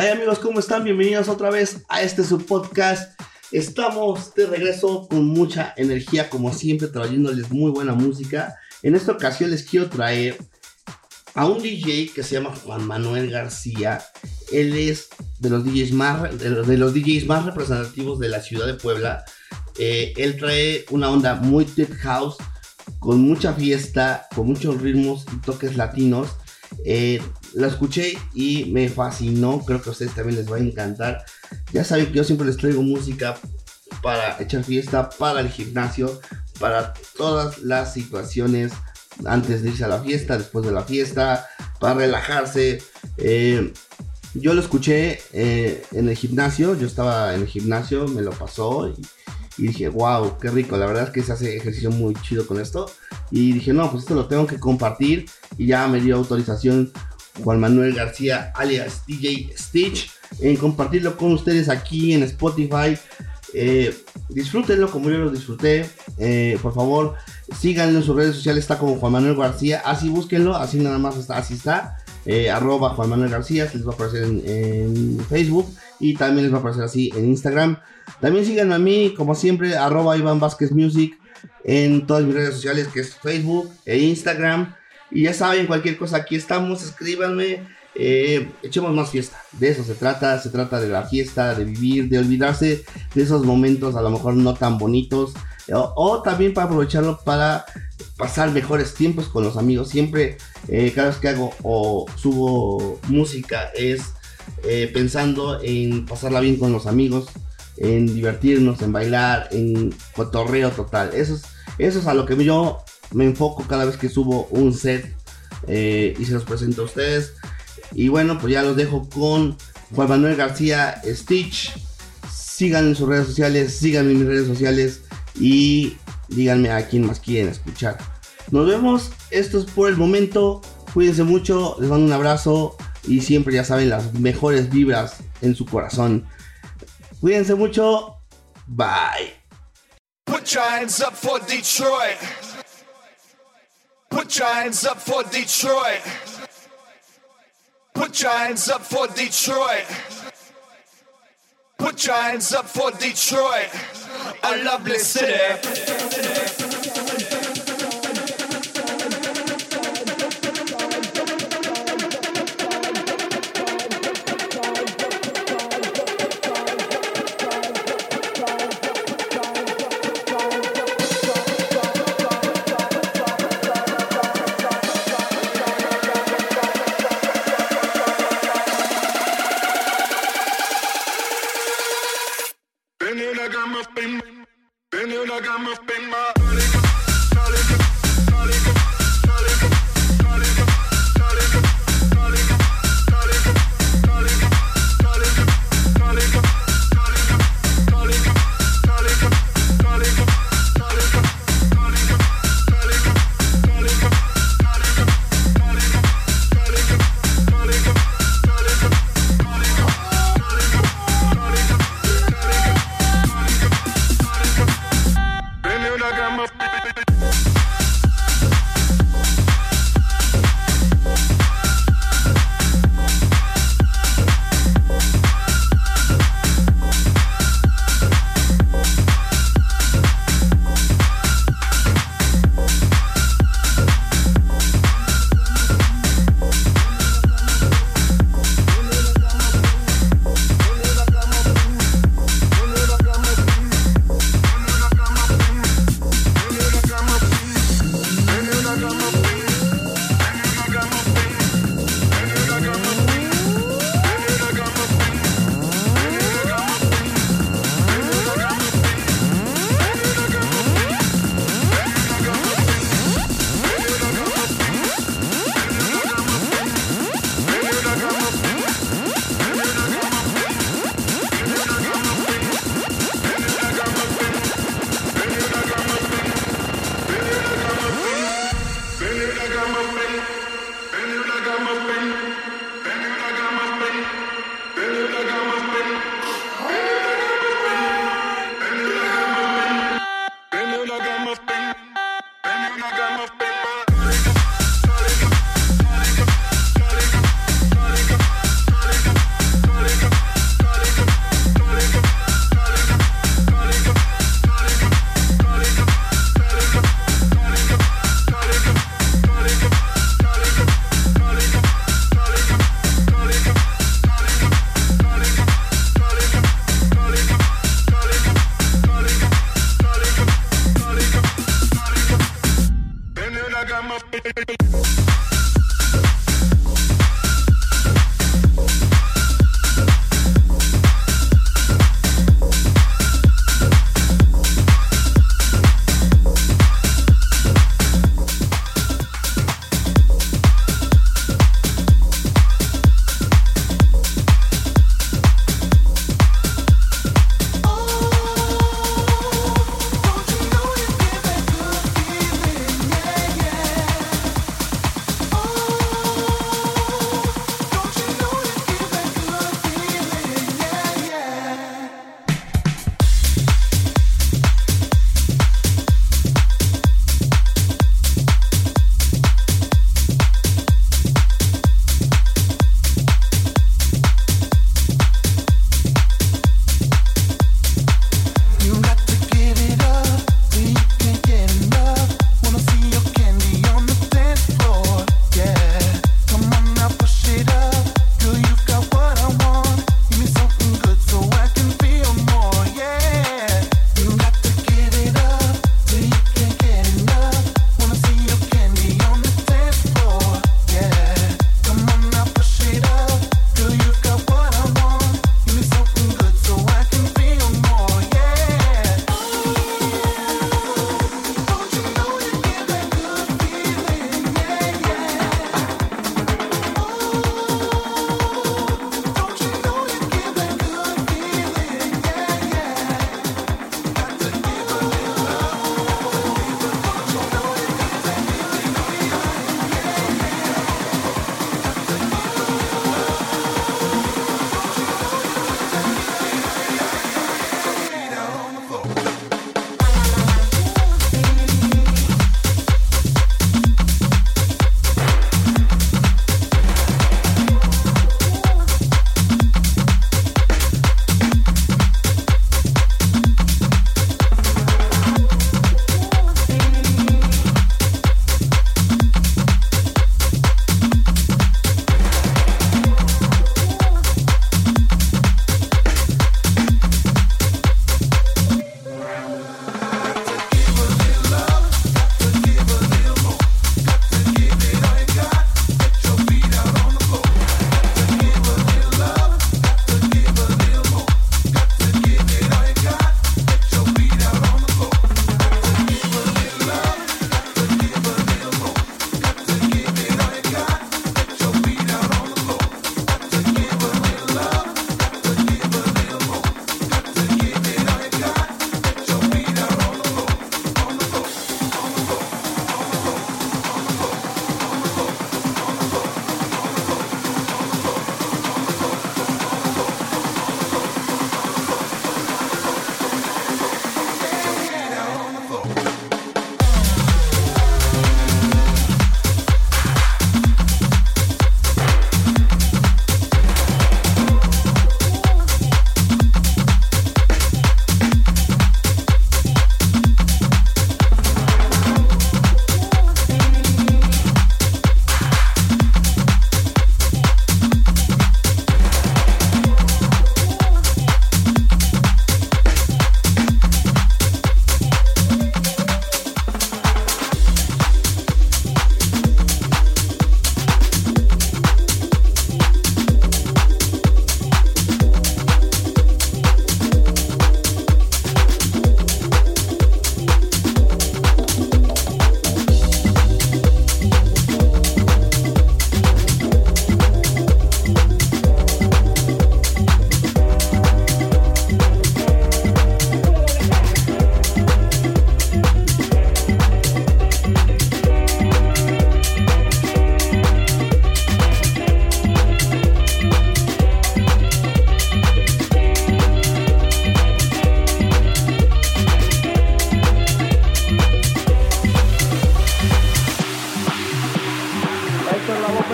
¿Qué amigos? ¿Cómo están? Bienvenidos otra vez a este su podcast. Estamos de regreso con mucha energía, como siempre, trayéndoles muy buena música. En esta ocasión les quiero traer a un DJ que se llama Juan Manuel García. Él es de los DJs más, de los DJs más representativos de la ciudad de Puebla. Eh, él trae una onda muy tech house, con mucha fiesta, con muchos ritmos y toques latinos. Eh, la escuché y me fascinó. Creo que a ustedes también les va a encantar. Ya saben que yo siempre les traigo música para echar fiesta, para el gimnasio, para todas las situaciones antes de irse a la fiesta, después de la fiesta, para relajarse. Eh, yo lo escuché eh, en el gimnasio, yo estaba en el gimnasio, me lo pasó y, y, dije, wow, qué rico, la verdad es que se hace ejercicio muy chido con esto. Y dije, no, pues esto lo tengo que compartir y ya me dio autorización Juan Manuel García, alias DJ Stitch, en compartirlo con ustedes aquí en Spotify. Eh, disfrútenlo como yo lo disfruté. Eh, por favor, síganlo en sus redes sociales. Está como Juan Manuel García. Así búsquenlo. Así nada más está. Así está. Eh, arroba Juan Manuel García. les va a aparecer en, Facebook. Y también les va a aparecer así en Instagram. También síganme a mí, como siempre, arroba Iván Vázquez Music. En todas mis redes sociales, que es Facebook e Instagram. Y ya saben, cualquier cosa, aquí estamos, escríbanme, eh, echemos más fiesta. De eso se trata, se trata de la fiesta, de vivir, de olvidarse de esos momentos a lo mejor no tan bonitos. O, también para aprovecharlo para pasar mejores tiempos con los amigos. Siempre, eh, cada vez que hago o subo música, es eh, pensando en pasarla bien con los amigos, en divertirnos, en bailar, en cotorreo total. Eso es, eso es a lo que yo me enfoco cada vez que subo un set eh, y se los presento a ustedes. Y bueno, pues ya los dejo con Juan Manuel García Stitch. Sigan en sus redes sociales, síganme en mis redes sociales y díganme a quién más quieren escuchar. Nos vemos, esto es por el momento. Cuídense mucho, les mando un abrazo y siempre ya saben las mejores vibras en su corazón. Cuídense mucho, bye. Put your hands up for Detroit. Put your hands up for Detroit. Put your hands up for Detroit. A lovely city.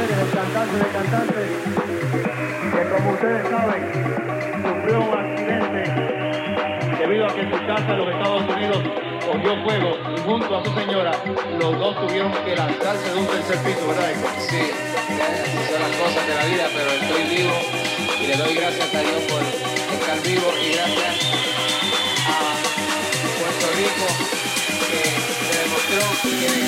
mujeres, los cantantes de cantantes, que como ustedes saben, sufrió un accidente debido a que en su casa en los Estados Unidos cogió fuego y junto a su señora, los dos tuvieron que lanzarse de un tercer piso, ¿verdad? Sí, son las cosas de la vida, pero estoy vivo y le doy gracias a Dios por estar vivo y gracias a Puerto Rico que me demostró que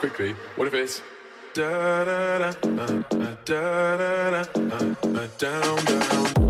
quickly. What if it's da da da da da da da down down.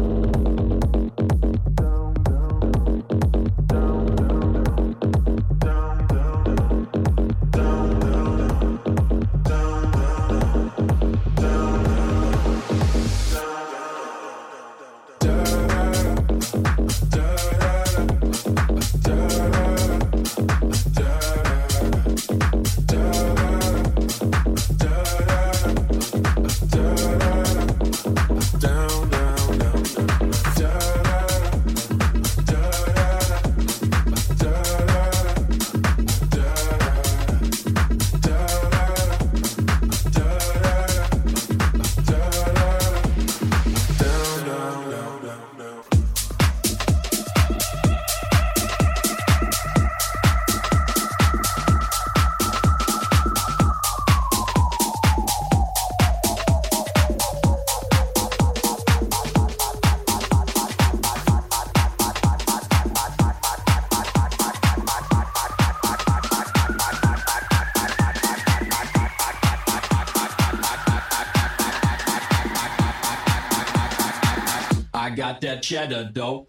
that shadow, though.